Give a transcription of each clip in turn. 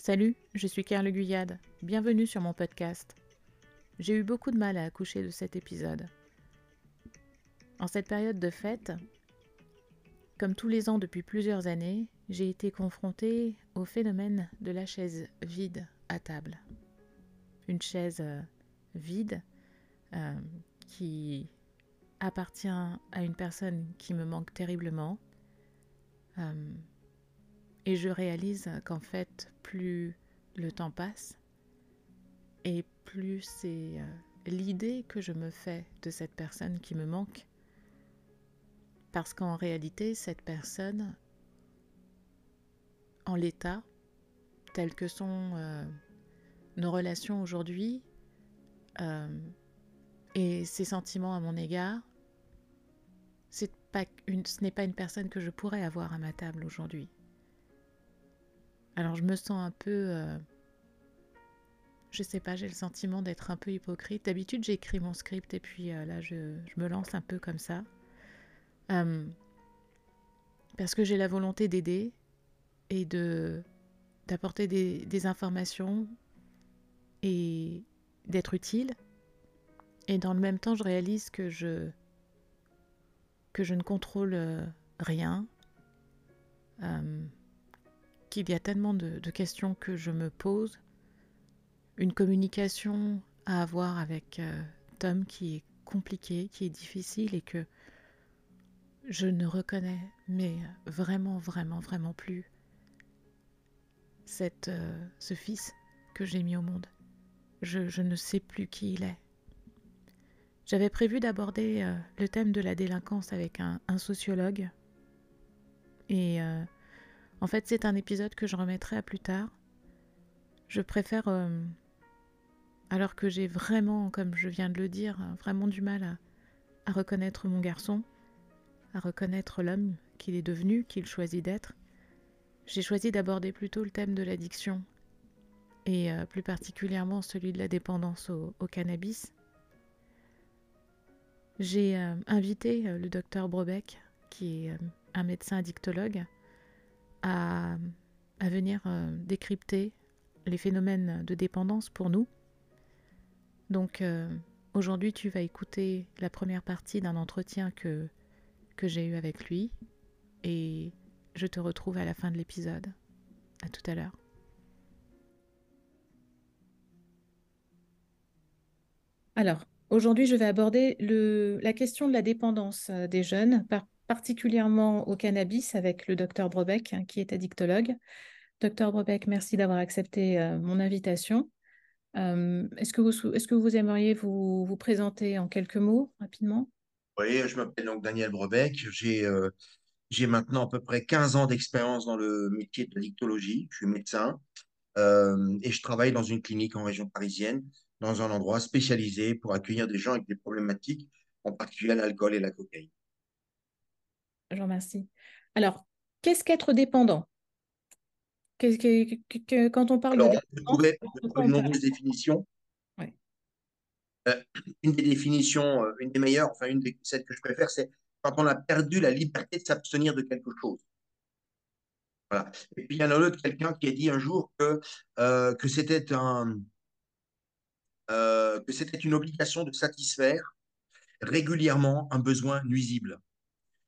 Salut, je suis Carle Guyade. Bienvenue sur mon podcast. J'ai eu beaucoup de mal à accoucher de cet épisode. En cette période de fête, comme tous les ans depuis plusieurs années, j'ai été confrontée au phénomène de la chaise vide à table. Une chaise euh, vide euh, qui appartient à une personne qui me manque terriblement. Euh, et je réalise qu'en fait, plus le temps passe, et plus c'est euh, l'idée que je me fais de cette personne qui me manque. Parce qu'en réalité, cette personne, en l'état, tel que sont euh, nos relations aujourd'hui, euh, et ses sentiments à mon égard, ce n'est pas une personne que je pourrais avoir à ma table aujourd'hui. Alors je me sens un peu... Euh, je sais pas, j'ai le sentiment d'être un peu hypocrite. D'habitude j'écris mon script et puis euh, là je, me lance un peu comme ça. Euh, parce que j'ai la volonté d'aider et d'apporter des, des, informations et d'être utile. Et dans le même temps, je réalise que je que je ne contrôle rien, qu'il y a tellement de, questions que je me pose, une communication à avoir avec euh, Tom qui est compliquée, qui est difficile et que je ne reconnais mais vraiment, vraiment, vraiment plus cette, euh, ce fils que j'ai mis au monde. Je, ne sais plus qui il est. J'avais prévu d'aborder euh, le thème de la délinquance avec un, sociologue et en fait, c'est un épisode que je remettrai à plus tard. Je préfère, euh, alors que j'ai vraiment, comme je viens de le dire, vraiment du mal à, reconnaître mon garçon, à reconnaître l'homme qu'il est devenu, qu'il choisit d'être, j'ai choisi d'aborder plutôt le thème de l'addiction et euh, plus particulièrement celui de la dépendance au, cannabis. J'ai euh, invité le docteur Brobeck, qui est un médecin addictologue, à, venir euh, décrypter les phénomènes de dépendance pour nous. Donc euh, aujourd'hui, tu vas écouter la première partie d'un entretien que, que j'ai eu avec lui et je te retrouve à la fin de l'épisode. À tout à l'heure. Alors, aujourd'hui, je vais aborder le, la question de la dépendance euh, des jeunes par particulièrement au cannabis avec le docteur Brobeck, hein, qui est addictologue. Docteur Brobeck, merci d'avoir accepté euh, mon invitation. Euh, est-ce, que vous, aimeriez vous, vous présenter en quelques mots rapidement? Oui, je m'appelle donc Daniel Brobeck. J'ai, euh, j'ai maintenant à peu près 15 ans d'expérience dans le métier de l'addictologie. Je suis médecin et je travaille dans une clinique en région parisienne, dans un endroit spécialisé pour accueillir des gens avec des problématiques, en particulier l'alcool et la cocaïne. Je vous remercie. Alors, qu'est-ce qu'être dépendant? Quand on parle de dépendance, une nombreuses définitions. Euh, une des définitions, euh, une des meilleures, enfin une des celles que je préfère, c'est quand on a perdu la liberté de s'abstenir de quelque chose. Voilà. Et puis il y en a autre, quelqu'un qui a dit un jour que, euh, que c'était un, que c'était une obligation de satisfaire régulièrement un besoin nuisible.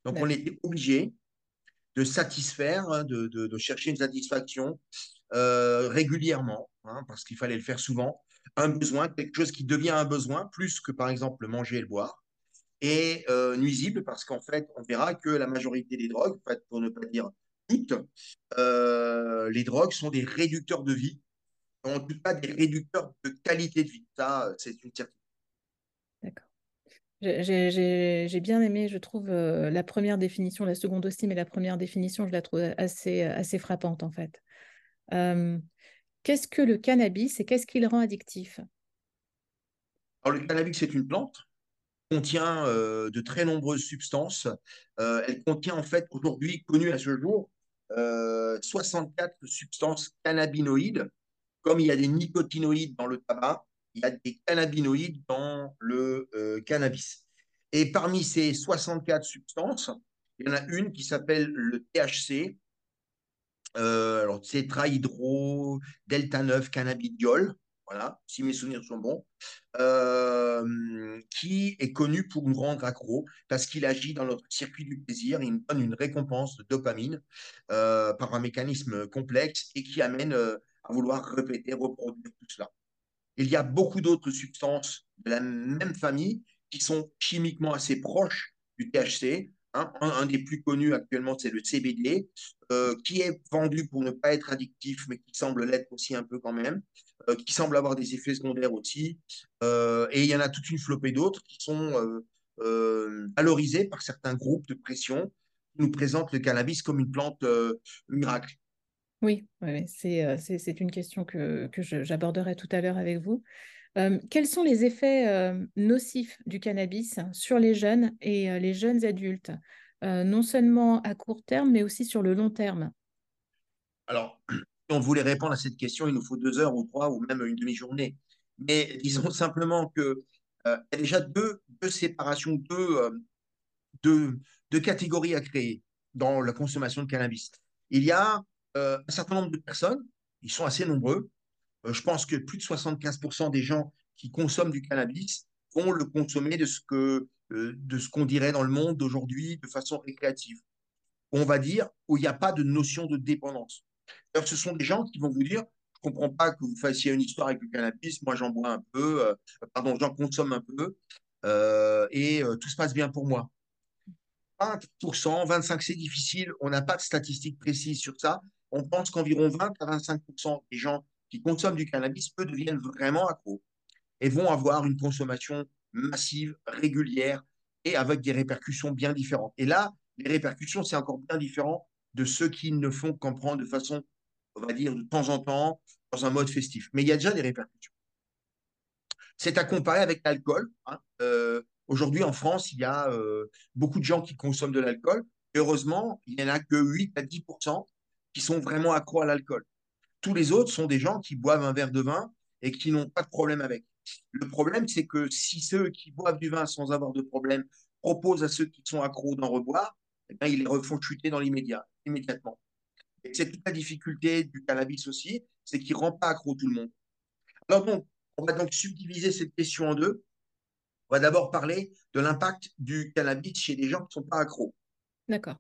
Donc, on était obligé de satisfaire, hein, de, chercher une satisfaction euh, régulièrement, hein, parce qu'il fallait le faire souvent, un besoin, quelque chose qui devient un besoin, plus que par exemple manger et le boire, et euh, nuisible, parce qu'en fait, on verra que la majorité des drogues, pour ne pas dire toutes, euh, les drogues sont des réducteurs de vie, en tout cas des réducteurs de qualité de vie. Ça, c'est une certitude. J'ai bien aimé, je trouve, euh, la première définition, la seconde aussi, mais la première définition, je la trouve assez, frappante en fait. Euh, qu'est-ce que le cannabis et qu'est-ce qui le rend addictif? Le cannabis, c'est une plante contient euh, de très nombreuses substances. elle contient en fait aujourd'hui, connues à ce jour, 64 substances cannabinoïdes. Comme il y a des nicotinoïdes dans le tabac, il y a des cannabinoïdes dans le euh, cannabis. Et parmi ces 64 substances, il y en a une qui s'appelle le THC, euh, alors tétrahydro, delta 9, cannabidiol, voilà, si mes souvenirs sont bons, euh, qui est connu pour nous rendre accro parce qu'il agit dans notre circuit du plaisir, il nous donne une récompense de dopamine par un mécanisme complexe et qui amène à vouloir répéter, reproduire tout cela. Il y a beaucoup d'autres substances de la même famille qui sont chimiquement assez proches du THC. Hein. Un, des plus connus actuellement, c'est le CBD, euh, qui est vendu pour ne pas être addictif, mais qui semble l'être aussi un peu quand même, euh, qui semble avoir des effets secondaires aussi. Euh, et il y en a toute une flopée d'autres qui sont valorisés par certains groupes de pression qui nous présentent le cannabis comme une plante miracle. Oui, c'est une question que, que j'aborderai tout à l'heure avec vous. quels sont les effets nocifs du cannabis sur les jeunes et les jeunes adultes, non seulement à court terme, mais aussi sur le long terme Alors, si on voulait répondre à cette question, il nous faut deux heures ou trois ou même une demi-journée. Mais disons simplement qu'il y a déjà deux, deux séparations, deux, deux, deux catégories à créer dans la consommation de cannabis. Il y a euh, un certain nombre de personnes, ils sont assez nombreux. Euh, je pense que plus de 75% des gens qui consomment du cannabis vont le consommer de ce que euh, de ce qu'on dirait dans le monde d'aujourd'hui de façon récréative. On va dire où il n'y a pas de notion de dépendance. ce sont des gens qui vont vous dire je ne comprends pas que vous fassiez une histoire avec le cannabis, moi j'en bois un peu, pardon, j'en consomme un peu, et tout se passe bien pour moi. 20%, 25% c'est difficile, on n'a pas de statistiques précises sur ça, on pense qu'environ 20 à 25% des gens qui consomment du cannabis, eux, deviennent vraiment accros et vont avoir une consommation massive, régulière et avec des répercussions bien différentes. Et là, les répercussions, c'est encore bien différent de ceux qui ne font qu'en prendre de façon, on va dire, de temps en temps, dans un mode festif. Mais il y a déjà des répercussions. C'est à comparer avec l'alcool. Hein. Euh, aujourd'hui, en France, il y a euh, beaucoup de gens qui consomment de l'alcool. Heureusement, il n'y en a que 8 à 10 qui sont vraiment accros à l'alcool. Tous les autres sont des gens qui boivent un verre de vin et qui n'ont pas de problème avec. Le problème, c'est que si ceux qui boivent du vin sans avoir de problème proposent à ceux qui sont accros d'en reboire, eh bien, ils les refont chuter dans l'immédiat, immédiatement. Et c'est toute la difficulté du cannabis aussi, c'est qu'il ne rend pas accro tout le monde. Alors donc, on va donc subdiviser cette question en deux. On va d'abord parler de l'impact du cannabis chez des gens qui ne sont pas accros. D'accord.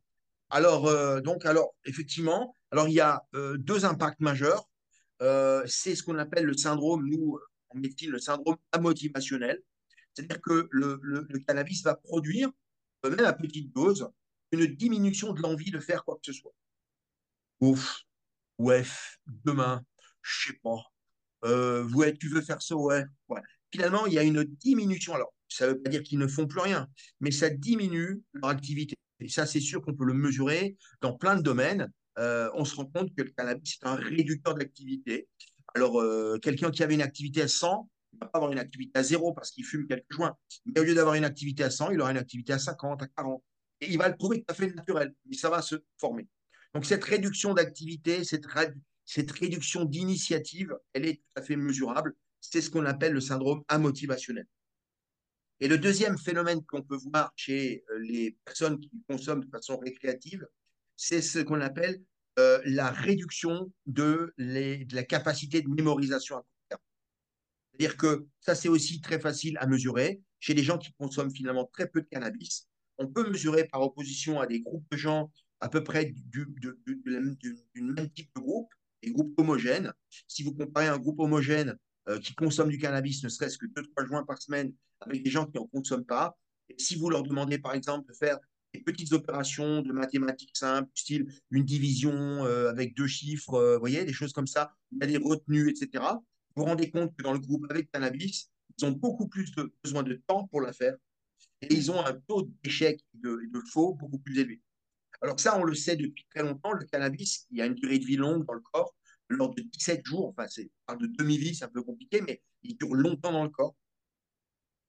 Alors, euh, donc, alors, effectivement, alors il y a euh, deux impacts majeurs. Euh, c'est ce qu'on appelle le syndrome, nous, en médecine, le syndrome amotivationnel. C'est-à-dire que le, cannabis va produire, même à petite dose, une diminution de l'envie de faire quoi que ce soit. Ouf, ouais, demain, je sais pas. ouais, tu veux faire ça, ouais. ouais. Finalement, il y a une diminution. Alors, ça ne veut pas dire qu'ils ne font plus rien, mais ça diminue leur activité. Et ça, c'est sûr qu'on peut le mesurer dans plein de domaines. Euh, on se rend compte que le cannabis est un réducteur d'activité. Alors, euh, quelqu'un qui avait une activité à 100, il ne va pas avoir une activité à 0 parce qu'il fume quelques joints. Mais au lieu d'avoir une activité à 100, il aura une activité à 50, à 40. Et il va le trouver tout à fait naturel, mais ça va se former. Donc, cette réduction d'activité, cette, cette réduction d'initiative, elle est tout à fait mesurable. C'est ce qu'on appelle le syndrome amotivationnel. Et le deuxième phénomène qu'on peut voir chez euh, les personnes qui consomment de façon récréative, c'est ce qu'on appelle euh, la réduction de, la capacité de mémorisation à court terme. C'est-à-dire que ça, c'est aussi très facile à mesurer. Chez les gens qui consomment finalement très peu de cannabis, on peut mesurer par opposition à des groupes de gens à peu près du, même type de groupe, des groupes homogènes. Si vous comparez un groupe homogène qui consomme du cannabis, ne serait-ce que 2-3 joints par semaine, avec des gens qui n'en consomment pas. Et si vous leur demandez, par exemple, de faire des petites opérations de mathématiques simples, style une division euh, avec deux chiffres, euh, voyez, des choses comme ça, il y a des retenues, etc. Vous vous rendez compte que dans le groupe avec cannabis, ils ont beaucoup plus de, besoin de temps pour la faire et ils ont un taux d'échec et de, de, faux beaucoup plus élevé. Alors ça, on le sait depuis très longtemps, le cannabis, il y a une durée de vie longue dans le corps, lors de 17 jours, enfin, c'est de demi-vie, c'est un peu compliqué, mais il dure longtemps dans le corps.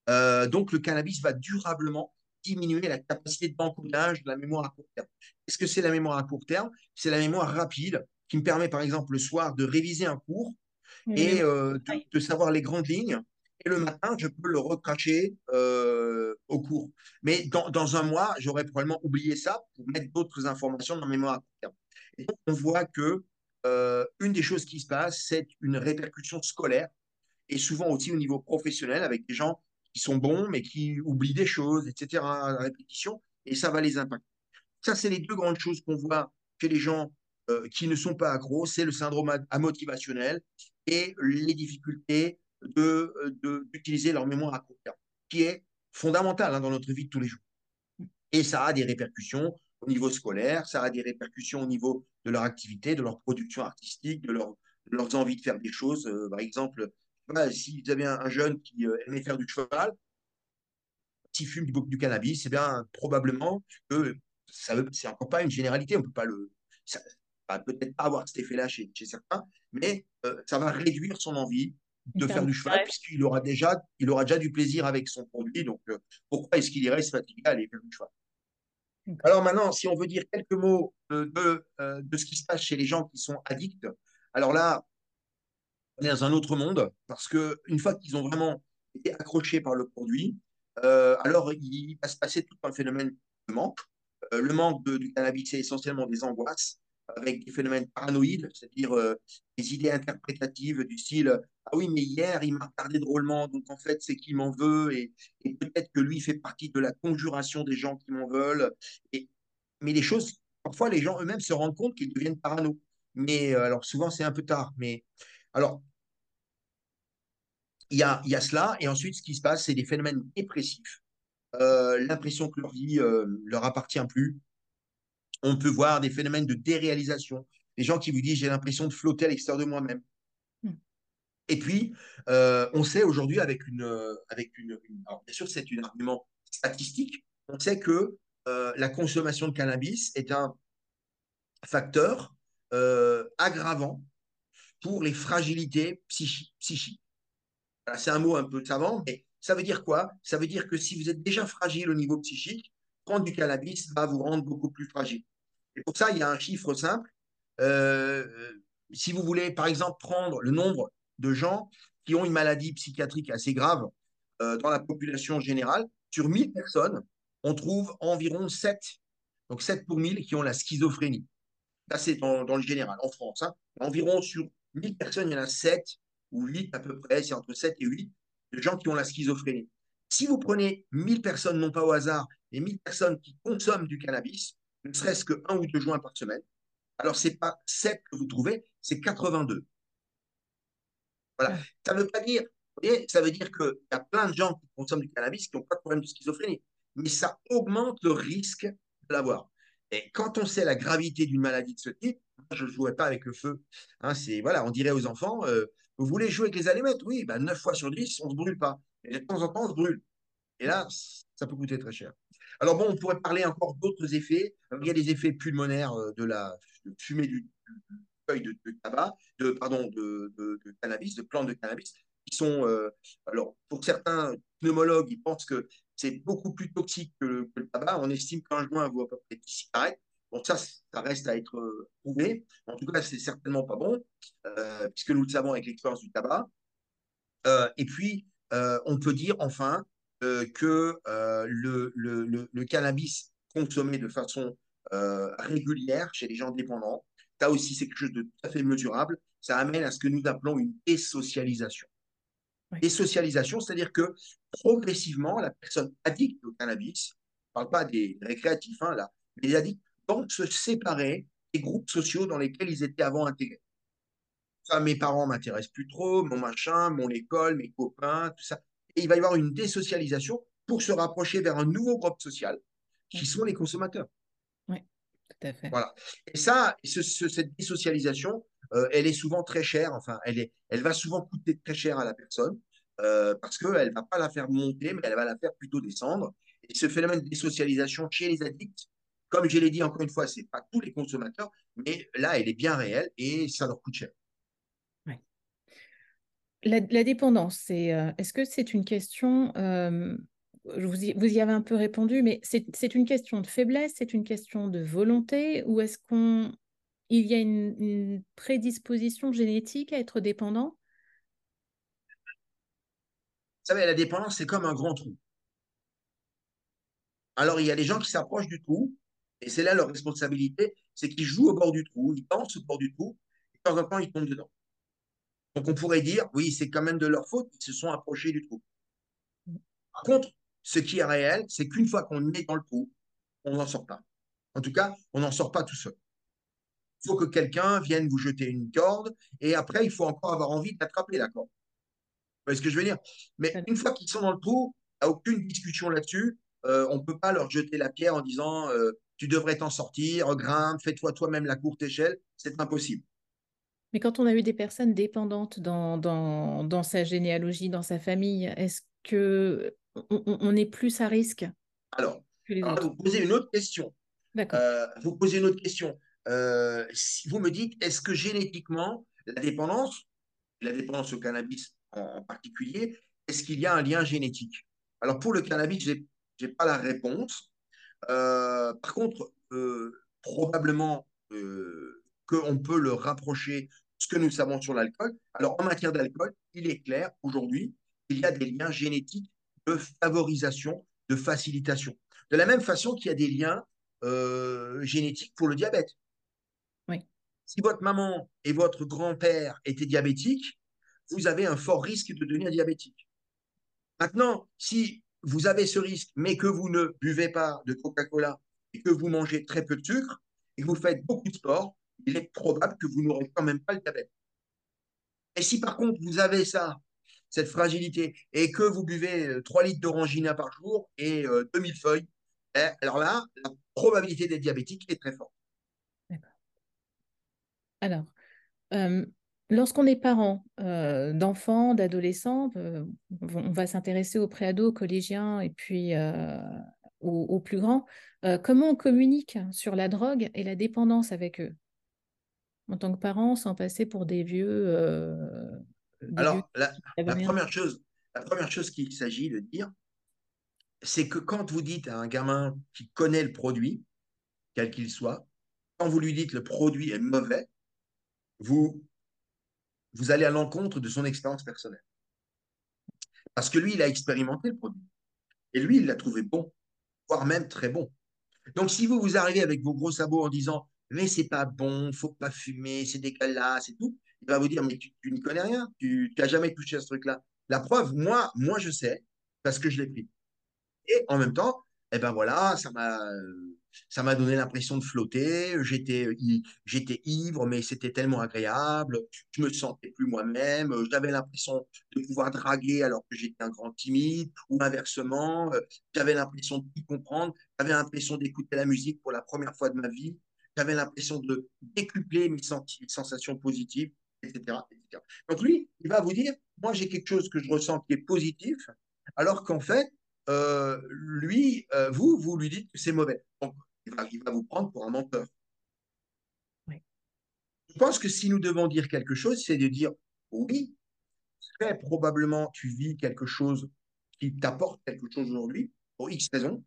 Euh, donc, le cannabis va durablement diminuer la capacité d'encodage de la mémoire à court terme. Qu'est-ce que c'est la mémoire à court terme? C'est la mémoire rapide qui me permet, par exemple, le soir de réviser un cours et euh, de, savoir les grandes lignes. Et le matin, je peux le recracher euh, au cours. Mais dans, dans un mois, j'aurais probablement oublié ça pour mettre d'autres informations dans la mémoire à court terme. Et donc, on voit que euh, une des choses qui se passe, c'est une répercussion scolaire et souvent aussi au niveau professionnel avec des gens qui sont bons mais qui oublient des choses, etc. à répétition et ça va les impacter. Ça, c'est les deux grandes choses qu'on voit chez les gens euh, qui ne sont pas accros, c'est le syndrome amotivationnel et les difficultés d'utiliser de, leur mémoire à court terme, qui est fondamental hein, dans notre vie de tous les jours. Et ça a des répercussions au niveau scolaire, ça a des répercussions au niveau de leur activité, de leur production artistique, de, leur, leurs envies de faire des choses. Euh, par exemple, si vous avez un, jeune qui euh, aimait faire du cheval, s'il fume du, du cannabis, c'est eh bien probablement que ça c'est encore pas une généralité, on peut pas le, ça va peut-être pas avoir cet effet-là chez, chez, certains, mais euh, ça va réduire son envie de faire du cheval puisqu'il aura déjà, il aura déjà du plaisir avec son produit. Donc pourquoi est-ce qu'il irait se fatiguer à aller faire du cheval? Alors maintenant, si on veut dire quelques mots de, euh, de, ce qui se passe chez les gens qui sont addicts, alors là, on est dans un autre monde parce qu'une fois qu'ils ont vraiment été accrochés par le produit, euh, alors il va se passer tout un phénomène de manque. Euh, le manque de, du cannabis, c'est essentiellement des angoisses avec des phénomènes paranoïdes, c'est-à-dire des idées interprétatives du style ah oui, mais hier, il m'a regardé drôlement, donc en fait, c'est qu'il m'en veut, et, peut-être que lui fait partie de la conjuration des gens qui m'en veulent. Mais les choses, parfois, les gens eux-mêmes se rendent compte qu'ils deviennent parano. Mais euh, alors, souvent, c'est un peu tard. Mais alors, il y a, y a cela, et ensuite, ce qui se passe, c'est des phénomènes dépressifs. Euh, l'impression que leur vie euh, leur appartient plus. On peut voir des phénomènes de déréalisation. Des gens qui vous disent j'ai l'impression de flotter à l'extérieur de moi-même. Et puis, euh, on sait aujourd'hui avec une, euh, avec une, alors bien sûr c'est un argument statistique, on sait que euh, la consommation de cannabis est un facteur aggravant pour les fragilités psychiques. c'est un mot un peu savant, mais ça veut dire quoi? Ça veut dire que si vous êtes déjà fragile au niveau psychique, prendre du cannabis va vous rendre beaucoup plus fragile. Et pour ça, il y a un chiffre simple. si vous voulez, par exemple, prendre le nombre de gens qui ont une maladie psychiatrique assez grave euh, dans la population générale. Sur 1000 personnes, on trouve environ 7, donc 7 pour 1000 qui ont la schizophrénie. Ça, c'est dans, le général, en France. Hein. Environ sur 1000 personnes, il y en a 7 ou 8 à peu près, c'est entre 7 et 8 de gens qui ont la schizophrénie. Si vous prenez 1000 personnes, non pas au hasard, et 1000 personnes qui consomment du cannabis, ne serait-ce que un ou deux joints par semaine, alors ce n'est pas 7 que vous trouvez, c'est 82. Ça ne veut pas dire, ça veut dire qu'il y a plein de gens qui consomment du cannabis qui n'ont pas de problème de schizophrénie, mais ça augmente le risque de l'avoir. Et quand on sait la gravité d'une maladie de ce type, je ne jouerai pas avec le feu. Hein, c'est voilà, on dirait aux enfants, euh, vous voulez jouer avec les allumettes? Oui, ben 9 fois sur 10, on ne se brûle pas. Et de temps en temps, on se brûle. Et là, ça peut coûter très cher. Alors bon, on pourrait parler encore d'autres effets. Il y a des effets pulmonaires euh, de la fumée du, de, tabac, de, pardon, de, cannabis, de plantes de cannabis, qui sont, euh, alors pour certains pneumologues, ils pensent que c'est beaucoup plus toxique que, le tabac. On estime qu'un joint vaut à peu près 10 cigarettes. Bon, ça, ça reste à être euh, prouvé. En tout cas, c'est certainement pas bon, euh, puisque nous le savons avec l'expérience du tabac. et puis, on peut dire enfin que le, le, le, cannabis consommé de façon régulière chez les gens dépendants ça aussi, c'est quelque chose de tout à fait mesurable. Ça amène à ce que nous appelons une désocialisation. Désocialisation, c'est-à-dire que progressivement, la personne addicte au cannabis, je ne parle pas des récréatifs, hein, là, mais les addicts vont se séparer des groupes sociaux dans lesquels ils étaient avant intégrés. Ça, mes parents m'intéressent plus trop, mon machin, mon école, mes copains, tout ça. Et il va y avoir une désocialisation pour se rapprocher vers un nouveau groupe social, qui sont les consommateurs. Voilà. Et ça, cette désocialisation, euh, elle est souvent très chère. Enfin, elle, est, elle va souvent coûter très cher à la personne euh, parce qu'elle ne va pas la faire monter, mais elle va la faire plutôt descendre. Et ce phénomène de désocialisation chez les addicts, comme je l'ai dit encore une fois, ce n'est pas tous les consommateurs, mais là, elle est bien réelle et ça leur coûte cher. La, dépendance, euh, est-ce que c'est une question vous y, avez un peu répondu, mais c'est une question de faiblesse, c'est une question de volonté, ou est-ce qu'on il y a une, prédisposition génétique à être dépendant? Vous savez, la dépendance, c'est comme un grand trou. Alors, il y a des gens qui s'approchent du trou, et c'est là leur responsabilité, c'est qu'ils jouent au bord du trou, ils dansent au bord du trou, et de temps en temps, ils tombent dedans. Donc on pourrait dire, oui, c'est quand même de leur faute, ils se sont approchés du trou. Par contre, ce qui est réel, c'est qu'une fois qu'on est dans le trou, on n'en sort pas. En tout cas, on n'en sort pas tout seul. Il faut que quelqu'un vienne vous jeter une corde, et après, il faut encore avoir envie d'attraper la corde. Vous voyez ce que je veux dire? Mais une fois qu'ils sont dans le trou, il n'y a aucune discussion là-dessus. Euh, on ne peut pas leur jeter la pierre en disant euh, tu devrais t'en sortir, grimpe, fais-toi toi-même la courte échelle. C'est impossible. Mais quand on a eu des personnes dépendantes dans, dans, dans sa généalogie, dans sa famille, est-ce que on, est plus à risque Alors, vous posez une autre question. Euh, vous posez une autre question. Euh, si vous me dites, est-ce que génétiquement, la dépendance, la dépendance au cannabis en, particulier, est-ce qu'il y a un lien génétique? Alors, pour le cannabis, je n'ai pas la réponse. Euh, par contre, probablement qu'on peut le rapprocher de ce que nous savons sur l'alcool. Alors, en matière d'alcool, il est clair aujourd'hui qu'il y a des liens génétiques de favorisation, de facilitation. De la même façon qu'il y a des liens euh, génétiques pour le diabète. Oui. Si votre maman et votre grand-père étaient diabétiques, vous avez un fort risque de devenir diabétique. Maintenant, si vous avez ce risque, mais que vous ne buvez pas de Coca-Cola et que vous mangez très peu de sucre et que vous faites beaucoup de sport, il est probable que vous n'aurez quand même pas le diabète. Et si par contre vous avez ça cette fragilité, et que vous buvez 3 euh, litres d'orangina par jour et 2000 euh, feuilles, eh, alors là, la probabilité d'être diabétique est très forte. D'accord. Alors, euh, lorsqu'on est parent d'enfants, d'adolescents, on va s'intéresser aux préados, aux collégiens et puis aux, plus grands. comment on communique sur la drogue et la dépendance avec eux? En tant que parents, sans passer pour des vieux alors, la, première chose, la première chose qu'il s'agit de dire, c'est que quand vous dites à un gamin qui connaît le produit, quel qu'il soit, quand vous lui dites le produit est mauvais, vous, vous allez à l'encontre de son expérience personnelle. Parce que lui, il a expérimenté le produit. Et lui, il l'a trouvé bon, voire même très bon. Donc, si vous, vous arrivez avec vos gros sabots en disant, mais c'est pas bon, faut pas fumer, c'est dégueulasse et tout, il va vous dire, mais tu, n'y connais rien, tu n'as jamais touché à ce truc-là. La preuve, moi, moi, je sais, parce que je l'ai pris. Et en même temps, eh ben voilà, ça m'a, ça m'a donné l'impression de flotter. J'étais, j'étais ivre, mais c'était tellement agréable. Je me sentais plus moi-même. J'avais l'impression de pouvoir draguer alors que j'étais un grand timide, ou inversement. J'avais l'impression de tout comprendre. J'avais l'impression d'écouter la musique pour la première fois de ma vie. J'avais l'impression de décupler mes sensations positives etc., Donc lui, il va vous dire, moi j'ai quelque chose que je ressens qui est positif, alors qu'en fait, euh, lui, euh, vous, vous lui dites que c'est mauvais. Donc, il va, il va, vous prendre pour un menteur. Je pense que si nous devons dire quelque chose, c'est de dire, oui, très probablement tu vis quelque chose qui t'apporte quelque chose aujourd'hui, pour X raisons,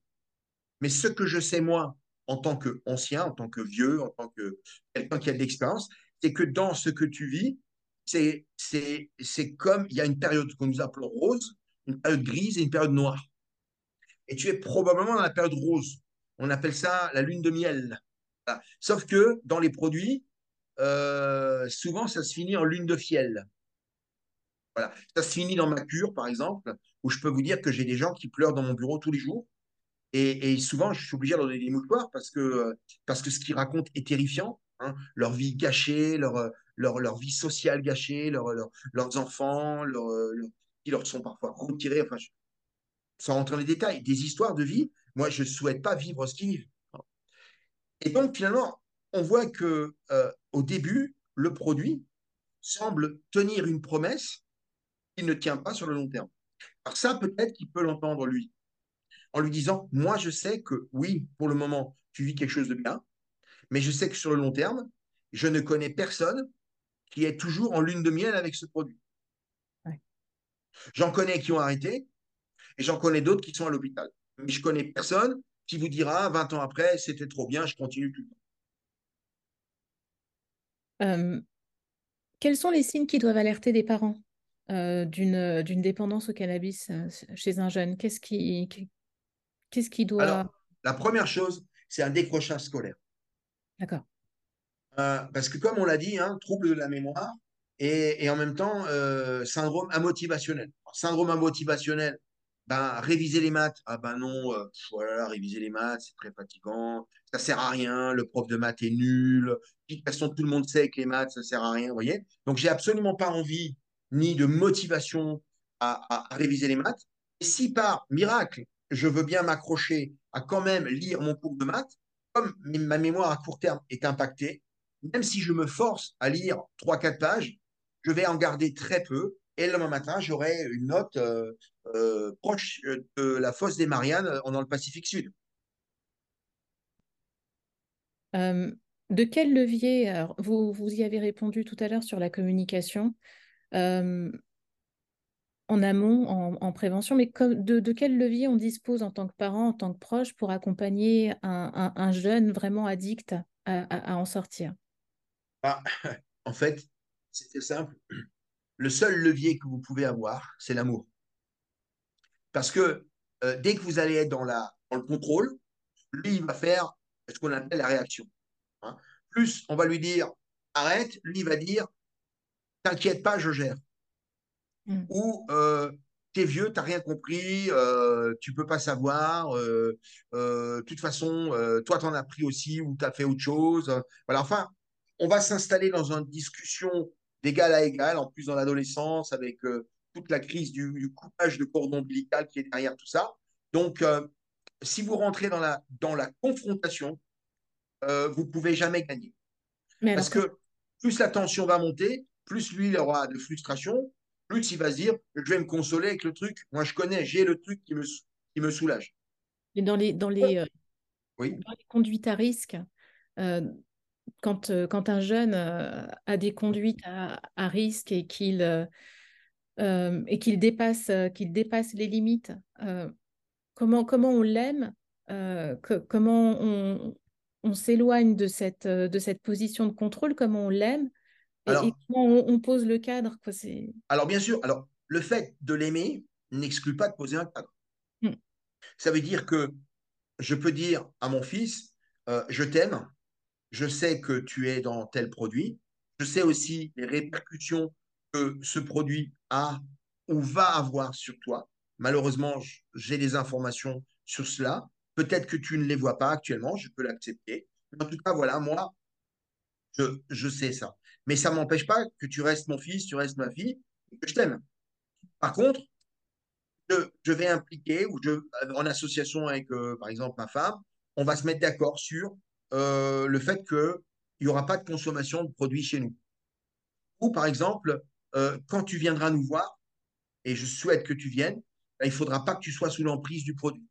mais ce que je sais moi, en tant qu'ancien, en tant que vieux, en tant que quelqu'un qui a de l'expérience, c'est que dans ce que tu vis, c'est, comme il y a une période que nous appelons rose, une période grise et une période noire. Et tu es probablement dans la période rose. On appelle ça la lune de miel. Sauf que dans les produits, euh, souvent ça se finit en lune de fiel. Voilà. Ça se finit dans ma cure, par exemple, où je peux vous dire que j'ai des gens qui pleurent dans mon bureau tous les jours. Et, et souvent, je suis obligé de leur donner des mouchoirs parce que, parce que ce qu'ils racontent est terrifiant. Hein, leur vie gâchée, leur, euh, leur, leur vie sociale gâchée, leur, leurs enfants, leur, qui leur sont parfois retirés, enfin, sans rentrer dans les détails, des histoires de vie. Moi, je ne souhaite pas vivre ce qu'ils vivent. Et donc, finalement, on voit que euh, au début, le produit semble tenir une promesse qu'il ne tient pas sur le long terme. Alors ça, peut-être qu'il peut l'entendre, lui, en lui disant, moi, je sais que oui, pour le moment, tu vis quelque chose de bien, mais je sais que sur le long terme, je ne connais personne qui est toujours en lune de miel avec ce produit. J'en connais qui ont arrêté et j'en connais d'autres qui sont à l'hôpital. Mais je connais personne qui vous dira 20 ans après, c'était trop bien, je continue tout le temps. Euh, quels sont les signes qui doivent alerter des parents euh, d'une dépendance au cannabis euh, chez un jeune? Qu'est-ce qui, qu'est-ce qui doit... Alors, la première chose, c'est un décrochage scolaire. D'accord. Euh, parce que comme on l'a dit, hein, trouble de la mémoire et, en même temps euh, syndrome amotivationnel. Syndrome amotivationnel, ben, réviser les maths, ah ben non, euh, pff, voilà, réviser les maths, c'est très fatigant, ça sert à rien, le prof de maths est nul, de toute façon tout le monde sait que les maths, ça sert à rien, vous voyez. Donc j'ai absolument pas envie ni de motivation à- à réviser les maths. Et si par miracle, je veux bien m'accrocher à quand même lire mon cours de maths, comme ma mémoire à court terme est impactée, même si je me force à lire trois quatre pages, je vais en garder très peu. Et le lendemain matin, j'aurai une note euh, euh, proche de la fosse des Mariannes euh, dans le Pacifique Sud. De quel levier, vous, vous y avez répondu tout à l'heure sur la communication en amont, en, en prévention, mais de, quel levier on dispose en tant que parent, en tant que proche, pour accompagner un, un- un jeune vraiment addict à, en sortir? Ah, en fait, c'est simple. Le seul levier que vous pouvez avoir, c'est l'amour. Parce que euh, dès que vous allez être dans le contrôle, lui, il va faire ce qu'on appelle la réaction. hein. Plus on va lui dire arrête, lui, il va dire t'inquiète pas, je gère. Mm. Ou euh, t'es vieux, t'as rien compris, euh, tu peux pas savoir. euh, euh, de toute façon, euh, toi, t'en as pris aussi ou t'as fait autre chose. Voilà, enfin, on va s'installer dans une discussion d'égal à égal, en plus dans l'adolescence, avec toute la crise du, du coupage de cordon ombilical qui est derrière tout ça. Donc, si vous rentrez dans la, dans la confrontation, vous pouvez jamais gagner. Mais Parce que plus la tension va monter, plus lui, il aura de frustration, plus il va se dire, je vais me consoler avec le truc. Moi, je connais, j'ai le truc qui me, qui me soulage. mais dans les, dans les, euh, Oui. dans les conduites à risque, euh, quand, euh, quand un jeune a des conduites à, à risque et qu'il et qu'il dépasse, qu'il dépasse les limites, comment, comment on l'aime, que- comment on, on s'éloigne de cette, de cette position de contrôle, comment on l'aime et Alors, comment on, on pose le cadre, quoi, alors, bien sûr, alors, le fait de l'aimer n'exclut pas de poser un cadre. Hmm. Ça veut dire que je peux dire à mon fils, euh, je t'aime, je sais que tu es dans tel produit, je sais aussi les répercussions que ce produit a ou va avoir sur toi. Malheureusement, j'ai des informations sur cela. Peut-être que tu ne les vois pas actuellement, je peux l'accepter. En tout cas, voilà, moi, je, je sais ça. Mais ça ne m'empêche pas que tu restes mon fils, tu restes ma fille, que je t'aime. Par contre, je, vais impliquer, ou je, en association avec, euh, par exemple, ma femme, on va se mettre d'accord sur euh, le fait qu'il n'y aura pas de consommation de produits chez nous. Ou, par exemple, euh, quand tu viendras nous voir, et je souhaite que tu viennes, ben, il ne faudra pas que tu sois sous l'emprise du produit.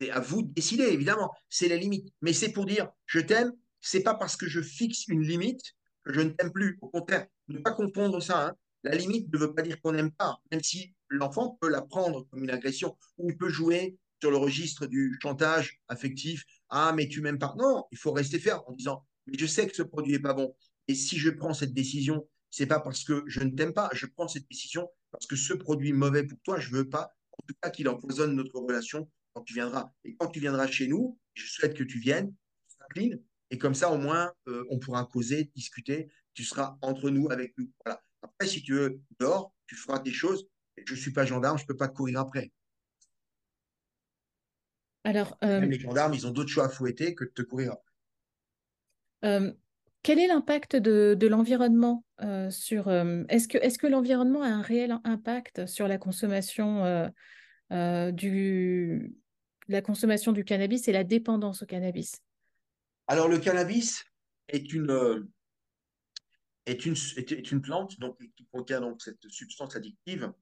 C'est à vous de décider, évidemment. C'est la limite. Mais c'est pour dire, je t'aime, c'est pas parce que je fixe une limite que je ne t'aime plus. Au contraire, ne pas confondre ça. hein. La limite ne veut pas dire qu'on n'aime pas, même si l'enfant peut la prendre comme une agression, ou il peut jouer sur le registre du chantage affectif. Ah, mais tu m'aimes pas. Non, il faut rester ferme en disant, mais je sais que ce produit n'est pas bon. Et si je prends cette décision, c'est pas parce que je ne t'aime pas. Je prends cette décision parce que ce produit est mauvais pour toi. Je veux pas, en tout cas, qu'il empoisonne notre relation quand tu viendras. Et quand tu viendras chez nous, je souhaite que tu viennes, clean, et comme ça, au moins, euh, on pourra causer, discuter. Tu seras entre nous, avec nous. Voilà. Après, si tu veux, dehors, tu feras tes choses. Je ne suis pas gendarme, je ne peux pas te courir après. Alors, euh, Même les gendarmes, ils ont d'autres choix à fouetter que de te courir après. euh, quel est l'impact de, de l'environnement euh, sur... euh, est-ce que, est-ce que l'environnement a un réel impact sur la consommation du, la consommation du cannabis et la dépendance au cannabis? Alors, le cannabis est une, euh, est une, plante qui contient cette substance addictive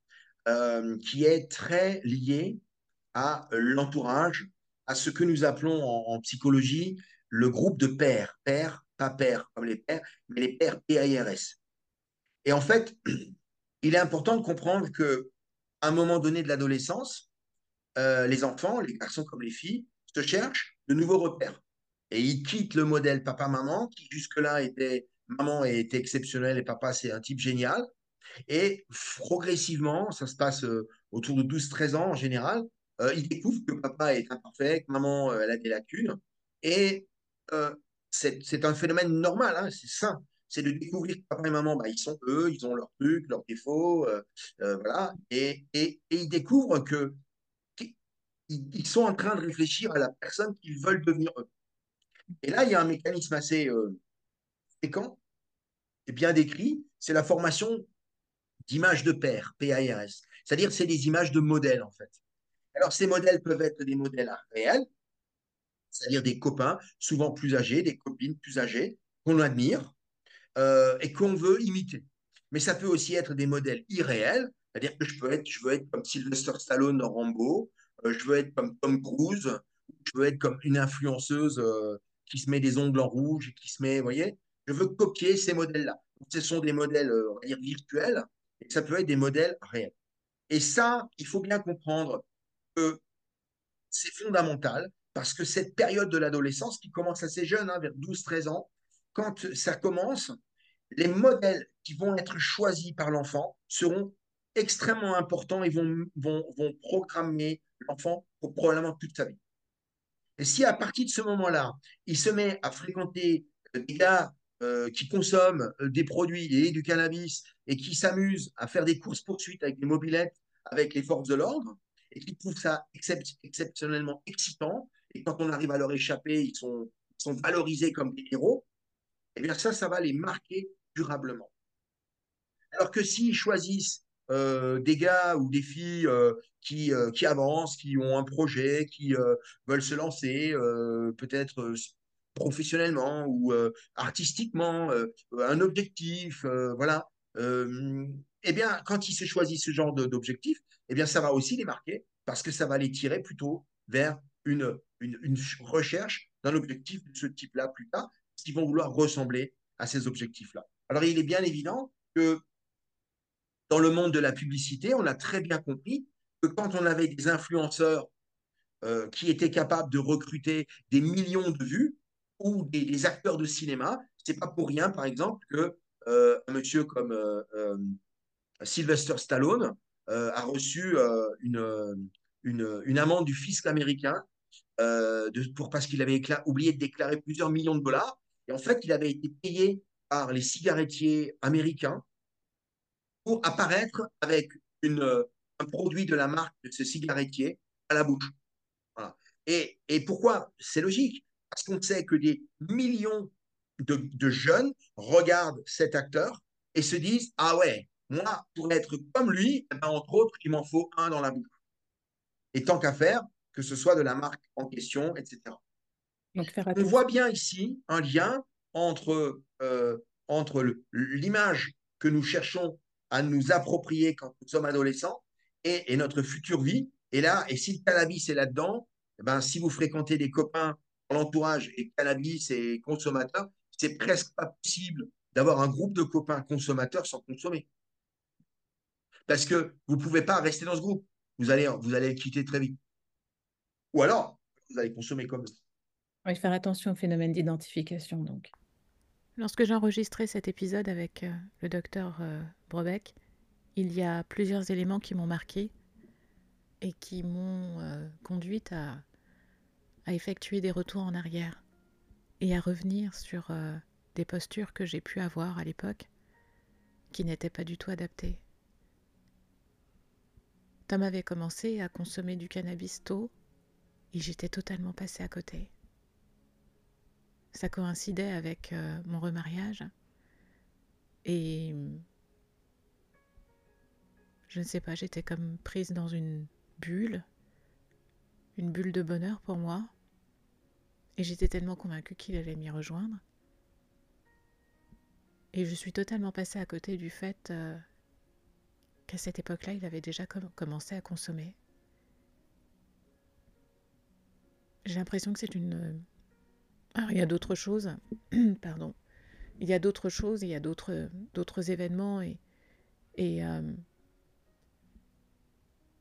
euh, qui est très liée à l'entourage, à ce que nous appelons en, psychologie le groupe de pairs. Pairs, pas pairs comme les pairs, mais les pairs P-A-I-R-S. Et en fait, il est important de comprendre que à un moment donné de l'adolescence, euh, les enfants, les garçons comme les filles, se cherchent de nouveaux repères. Et ils quittent le modèle papa-maman, qui jusque-là était maman était exceptionnelle et papa c'est un type génial. Et progressivement, ça se passe euh, autour de 12-13 ans en général, euh, ils découvrent que papa est imparfait, que maman euh, elle a des lacunes. Et euh, c'est un phénomène normal, hein, c'est ça. C'est de découvrir que papa et maman, bah, ils sont eux, ils ont leurs trucs, leurs défauts, euh, voilà. Et, et, et, ils découvrent que ils sont en train de réfléchir à la personne qu'ils veulent devenir eux. Et là, il y a un mécanisme assez euh, fréquent et bien décrit, c'est la formation d'images de pair, PARS. C'est-à-dire, c'est des images de modèles, en fait. Alors, ces modèles peuvent être des modèles réels, c'est-à-dire des copains, souvent plus âgés, des copines plus âgées, qu'on admire euh, et qu'on veut imiter. Mais ça peut aussi être des modèles irréels, c'est-à-dire que je peux être, je veux être comme Sylvester Stallone dans Rambo, euh, je veux être comme Tom Cruise, je veux être comme une influenceuse qui se met des ongles en rouge et qui se met, vous voyez, je veux copier ces modèles-là. Ce sont des modèles, dire, virtuels, et ça peut être des modèles réels. Et ça, il faut bien comprendre que c'est fondamental parce que cette période de l'adolescence qui commence assez jeune, hein, vers 12-13 ans, quand ça commence, les modèles qui vont être choisis par l'enfant seront extrêmement importants et vont, vont, vont programmer l'enfant pour probablement toute sa vie. Et si à partir de ce moment-là, il se met à fréquenter des gars euh, qui consomment euh, des produits et du cannabis et qui s'amusent à faire des courses-poursuites avec des mobilettes avec les forces de l'ordre et qui trouvent ça exceptionnellement excitant, et quand on arrive à leur échapper, ils sont, sont valorisés comme des héros, et eh bien ça, ça va les marquer durablement. Alors que s'ils choisissent euh, des gars ou des filles euh, qui, euh, qui avancent, qui ont un projet, qui veulent se lancer, peut-être professionnellement ou artistiquement, un objectif, voilà. eh bien, quand ils se choisissent ce genre d'objectif, eh bien, ça va aussi les marquer parce que ça va les tirer plutôt vers une, une, recherche d'un objectif de ce type-là plus tard, qu'ils vont vouloir ressembler à ces objectifs-là. Alors, il est bien évident que dans le monde de la publicité, on a très bien compris que quand on avait des influenceurs euh, qui étaient capables de recruter des millions de vues ou des, acteurs de cinéma, c'est pas pour rien, par exemple, que euh, monsieur comme euh, Sylvester Stallone a reçu une, une, amende du fisc américain pour, parce qu'il avait oublié de déclarer plusieurs millions de dollars. Et en fait, il avait été payé par les cigarettiers américains pour apparaître avec une, un produit de la marque de ce cigarettier à la bouche. Et, et, pourquoi? C'est logique, parce qu'on sait que des millions de, de, jeunes regardent cet acteur et se disent Ah ouais, moi, pour être comme lui, eh ben, entre autres, il m'en faut un dans la bouche. Et tant qu'à faire, que ce soit de la marque en question, etc. Donc, On voit bien ici un lien entre, euh, entre l'image que nous cherchons à nous approprier quand nous sommes adolescents et, notre future vie. Et là, et si le cannabis est là-dedans, eh ben, si vous fréquentez des copains dans l'entourage et cannabis et consommateurs, c'est presque pas possible d'avoir un groupe de copains consommateurs sans consommer. Parce que vous ne pouvez pas rester dans ce groupe. Vous allez, vous allez le quitter très vite. Ou alors, vous allez consommer comme ça. Oui, faire attention au phénomène d'identification, donc. Lorsque j'ai enregistré cet épisode avec euh, le docteur euh, Brebeck, il y a plusieurs éléments qui m'ont marqué et qui m'ont euh, conduite à, à, effectuer des retours en arrière et à revenir sur des postures que j'ai pu avoir à l'époque qui n'étaient pas du tout adaptées. Tom avait commencé à consommer du cannabis tôt et j'étais totalement passée à côté. Ça coïncidait avec euh, mon remariage et je ne sais pas, j'étais comme prise dans une bulle, une bulle de bonheur pour moi et j'étais tellement convaincue qu'il allait m'y rejoindre. Et je suis totalement passée à côté du fait euh, qu'à cette époque-là, il avait déjà commencé à consommer. J'ai l'impression que c'est une... Euh, alors, il y a d'autres choses, pardon. Il y a d'autres choses, il y a d'autres, d'autres événements et, euh,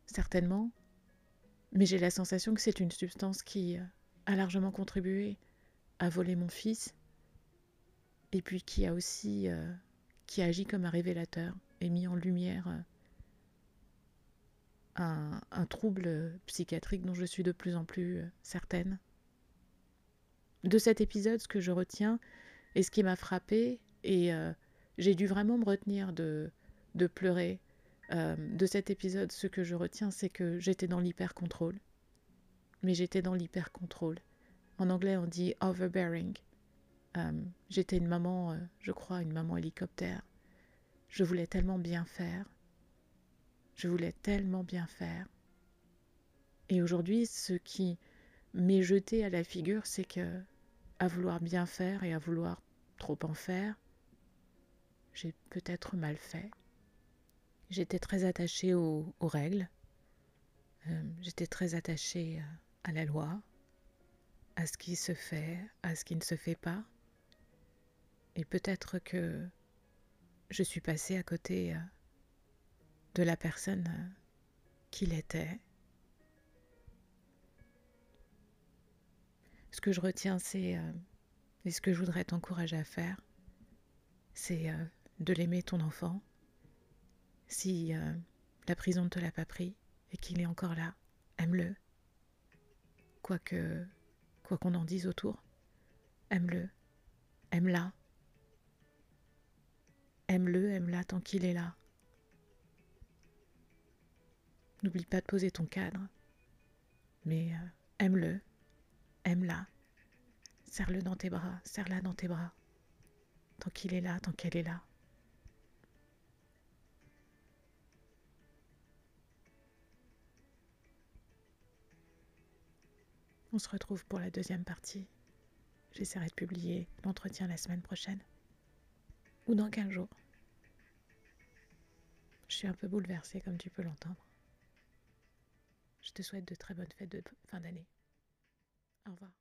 certainement, mais j'ai la sensation que c'est une substance qui euh, a largement contribué à voler mon fils et puis qui a aussi qui agit comme un révélateur et mis en lumière un, trouble psychiatrique dont je suis de plus en plus euh, certaine. De cet épisode, ce que je retiens et ce qui m'a frappé, et euh, j'ai dû vraiment me retenir de, de pleurer. Euh, de cet épisode, ce que je retiens, c'est que j'étais dans l'hyper-contrôle. Mais j'étais dans l'hyper-contrôle. En anglais, on dit overbearing. Euh, j'étais une maman, je crois, une maman hélicoptère. Je voulais tellement bien faire. Je voulais tellement bien faire. Et aujourd'hui, ce qui m'est jeté à la figure, c'est que à vouloir bien faire et à vouloir trop en faire, j'ai peut-être mal fait. J'étais très attachée aux, règles. Euh, j'étais très attachée euh, à la loi, à ce qui se fait, à ce qui ne se fait pas. Et peut-être que je suis passée à côté euh, de la personne qu'il était Ce que je retiens, c'est, euh, et ce que je voudrais t'encourager à faire, c'est euh, de l'aimer ton enfant. Si euh, la prison ne te l'a pas pris et qu'il est encore là, aime-le. Quoi qu'on en dise autour, aime-le, aime-la. Aime-le, aime-la tant qu'il est là. N'oublie pas de poser ton cadre, mais aime-le, Aime-la. Serre-le dans tes bras, serre-la dans tes bras. Tant qu'il est là, tant qu'elle est là. On se retrouve pour la deuxième partie. J'essaierai de publier l'entretien la semaine prochaine. Ou dans 15 jours. Je suis un peu bouleversée comme tu peux l'entendre. Je te souhaite de très bonnes fêtes de fin d'année. Au revoir.